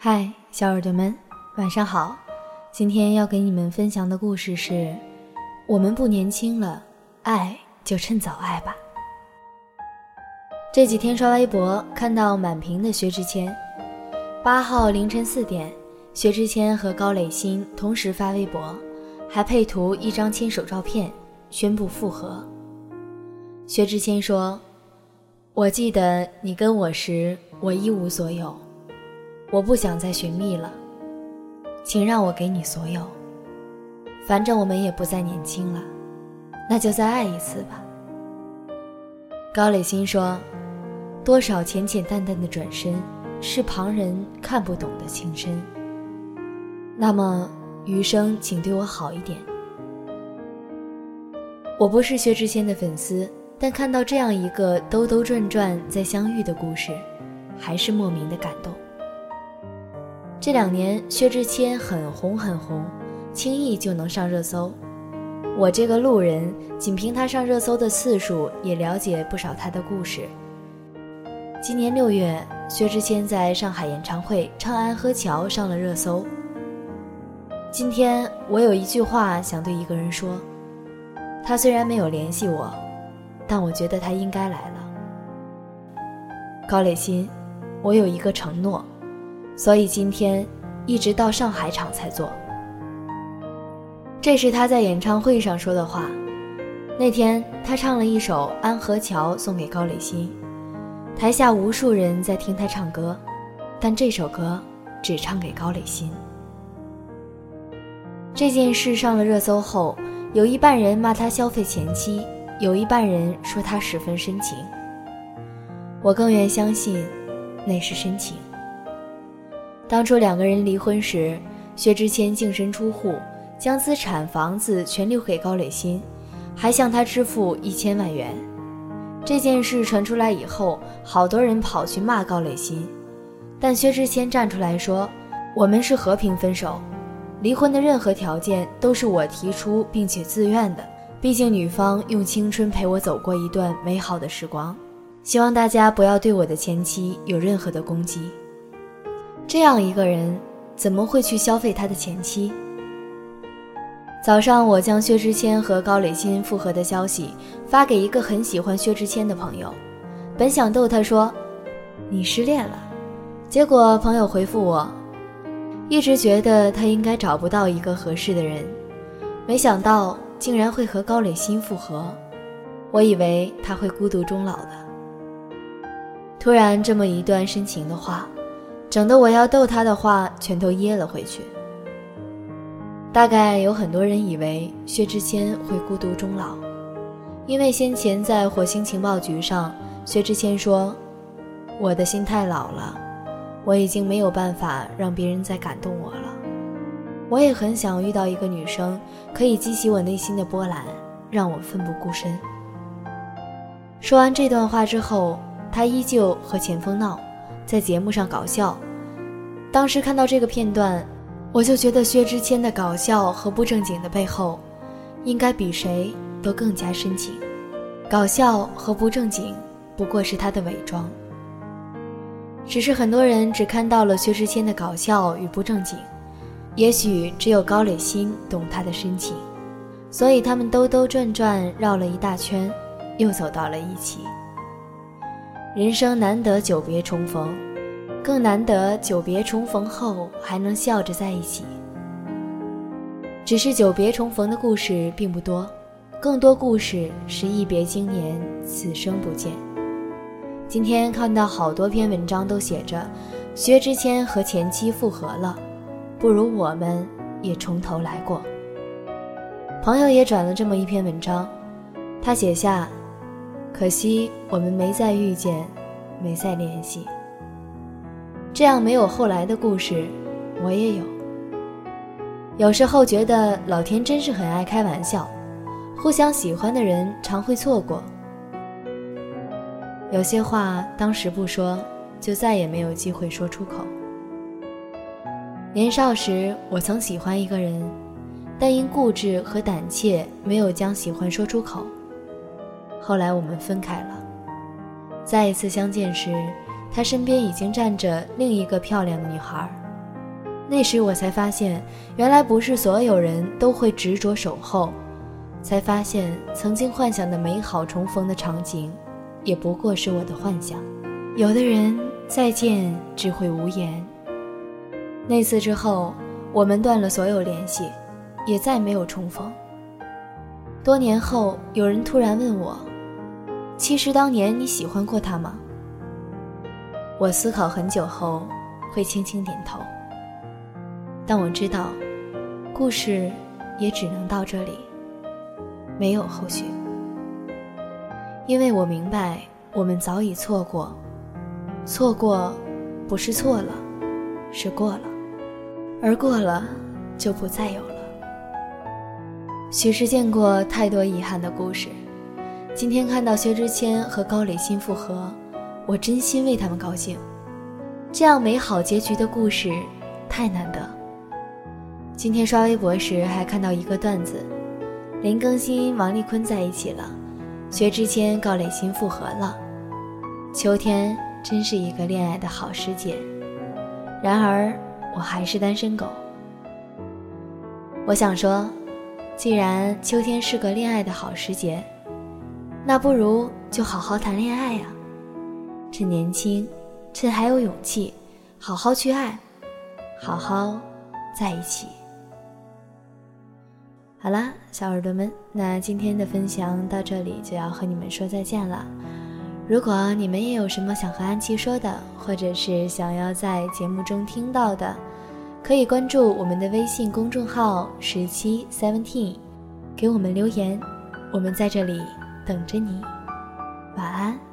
嗨，小耳朵们，晚上好。今天要给你们分享的故事是：我们不年轻了，爱就趁早爱吧。这几天刷微博，看到满屏的薛之谦。八号凌晨四点，薛之谦和高磊鑫同时发微博，还配图一张牵手照片，宣布复合。薛之谦说：“我记得你跟我时，我一无所有。”我不想再寻觅了，请让我给你所有。反正我们也不再年轻了，那就再爱一次吧。高磊鑫说：“多少浅浅淡淡的转身，是旁人看不懂的情深。那么余生，请对我好一点。”我不是薛之谦的粉丝，但看到这样一个兜兜转转再相遇的故事，还是莫名的感动。这两年，薛之谦很红很红，轻易就能上热搜。我这个路人，仅凭他上热搜的次数，也了解不少他的故事。今年六月，薛之谦在上海演唱会唱《安河桥》上了热搜。今天，我有一句话想对一个人说：他虽然没有联系我，但我觉得他应该来了。高磊鑫，我有一个承诺。所以今天一直到上海场才做。这是他在演唱会上说的话。那天他唱了一首《安河桥》送给高磊鑫，台下无数人在听他唱歌，但这首歌只唱给高磊鑫。这件事上了热搜后，有一半人骂他消费前妻，有一半人说他十分深情。我更愿相信，那是深情。当初两个人离婚时，薛之谦净身出户，将资产、房子全留给高磊鑫，还向他支付一千万元。这件事传出来以后，好多人跑去骂高磊鑫，但薛之谦站出来说：“我们是和平分手，离婚的任何条件都是我提出并且自愿的。毕竟女方用青春陪我走过一段美好的时光，希望大家不要对我的前妻有任何的攻击。”这样一个人，怎么会去消费他的前妻？早上，我将薛之谦和高磊鑫复合的消息发给一个很喜欢薛之谦的朋友，本想逗他说：“你失恋了。”结果朋友回复我：“一直觉得他应该找不到一个合适的人，没想到竟然会和高磊鑫复合。我以为他会孤独终老的。”突然这么一段深情的话。整得我要逗他的话全都噎了回去。大概有很多人以为薛之谦会孤独终老，因为先前在火星情报局上，薛之谦说：“我的心太老了，我已经没有办法让别人再感动我了。我也很想遇到一个女生，可以激起我内心的波澜，让我奋不顾身。”说完这段话之后，他依旧和钱枫闹。在节目上搞笑，当时看到这个片段，我就觉得薛之谦的搞笑和不正经的背后，应该比谁都更加深情。搞笑和不正经不过是他的伪装，只是很多人只看到了薛之谦的搞笑与不正经，也许只有高磊鑫懂他的深情，所以他们兜兜转转绕了一大圈，又走到了一起。人生难得久别重逢，更难得久别重逢后还能笑着在一起。只是久别重逢的故事并不多，更多故事是一别经年，此生不见。今天看到好多篇文章都写着，薛之谦和前妻复合了，不如我们也从头来过。朋友也转了这么一篇文章，他写下。可惜我们没再遇见，没再联系。这样没有后来的故事，我也有。有时候觉得老天真是很爱开玩笑，互相喜欢的人常会错过。有些话当时不说，就再也没有机会说出口。年少时，我曾喜欢一个人，但因固执和胆怯，没有将喜欢说出口。后来我们分开了，再一次相见时，他身边已经站着另一个漂亮的女孩。那时我才发现，原来不是所有人都会执着守候，才发现曾经幻想的美好重逢的场景，也不过是我的幻想。有的人再见只会无言。那次之后，我们断了所有联系，也再没有重逢。多年后，有人突然问我：“其实当年你喜欢过他吗？”我思考很久后，会轻轻点头。但我知道，故事也只能到这里，没有后续。因为我明白，我们早已错过，错过不是错了，是过了，而过了就不再有了。许是见过太多遗憾的故事，今天看到薛之谦和高磊鑫复合，我真心为他们高兴。这样美好结局的故事，太难得。今天刷微博时还看到一个段子，林更新、王丽坤在一起了，薛之谦、高磊鑫复合了。秋天真是一个恋爱的好时节，然而我还是单身狗。我想说，既然秋天是个恋爱的好时节，那不如就好好谈恋爱呀，趁年轻，趁还有勇气，好好去爱，好好在一起。好啦，小耳朵们，那今天的分享到这里就要和你们说再见了。如果你们也有什么想和安琪说的，或者是想要在节目中听到的，可以关注我们的微信公众号十七 seventeen，给我们留言，我们在这里等着你。晚安。